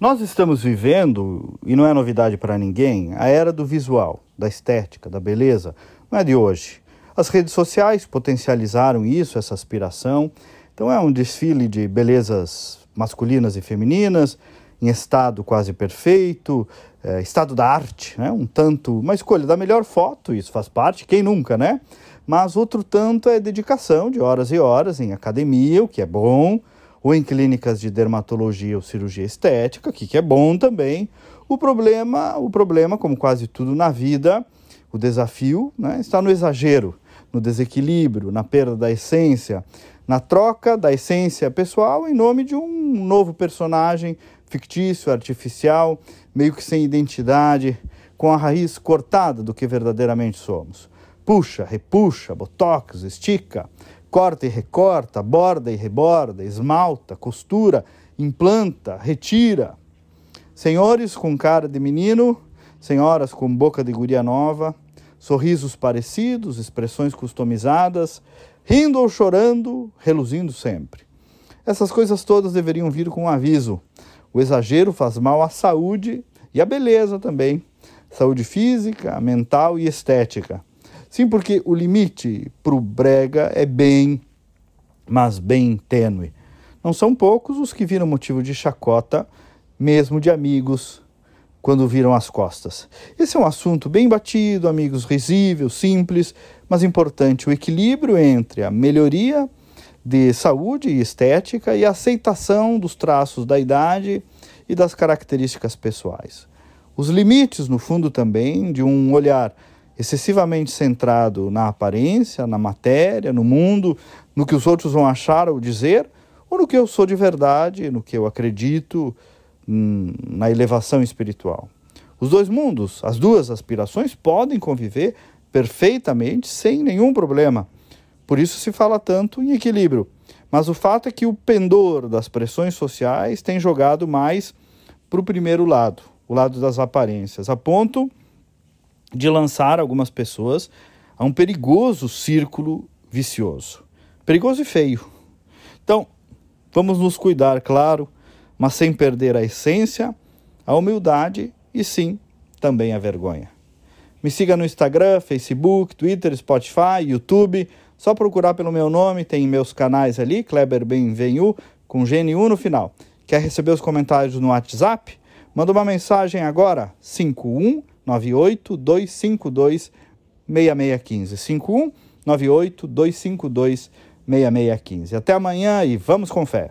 Nós estamos vivendo, e não é novidade para ninguém, a era do visual, da estética, da beleza. Não é de hoje. As redes sociais potencializaram isso, essa aspiração. Então é um desfile de belezas masculinas e femininas, em estado quase perfeito, é, estado da arte, né? um tanto, uma escolha da melhor foto, isso faz parte, quem nunca, né? Mas outro tanto é dedicação de horas e horas em academia, o que é bom, ou em clínicas de dermatologia ou cirurgia estética, que, que é bom também. O problema, o problema, como quase tudo na vida, o desafio né, está no exagero, no desequilíbrio, na perda da essência, na troca da essência pessoal em nome de um novo personagem fictício, artificial, meio que sem identidade, com a raiz cortada do que verdadeiramente somos. Puxa, repuxa, botox, estica, corta e recorta, borda e reborda, esmalta, costura, implanta, retira. Senhores com cara de menino, senhoras com boca de guria nova, sorrisos parecidos, expressões customizadas, rindo ou chorando, reluzindo sempre. Essas coisas todas deveriam vir com um aviso. O exagero faz mal à saúde e à beleza também. Saúde física, mental e estética. Sim, porque o limite para o brega é bem, mas bem tênue. Não são poucos os que viram motivo de chacota, mesmo de amigos, quando viram as costas. Esse é um assunto bem batido, amigos, risível, simples, mas importante. O equilíbrio entre a melhoria de saúde e estética e a aceitação dos traços da idade e das características pessoais. Os limites, no fundo, também de um olhar excessivamente centrado na aparência, na matéria, no mundo, no que os outros vão achar ou dizer, ou no que eu sou de verdade, no que eu acredito, hum, na elevação espiritual. Os dois mundos, as duas aspirações podem conviver perfeitamente sem nenhum problema. Por isso se fala tanto em equilíbrio. Mas o fato é que o pendor das pressões sociais tem jogado mais para o primeiro lado, o lado das aparências, a ponto de lançar algumas pessoas a um perigoso círculo vicioso. Perigoso e feio. Então, vamos nos cuidar, claro, mas sem perder a essência, a humildade e sim, também a vergonha. Me siga no Instagram, Facebook, Twitter, Spotify, YouTube. Só procurar pelo meu nome, tem meus canais ali, Kleber Benvenu, com GNU no final. Quer receber os comentários no WhatsApp? Manda uma mensagem agora, 51 98 252 6615. 51 98 252 6615. Até amanhã e vamos com fé.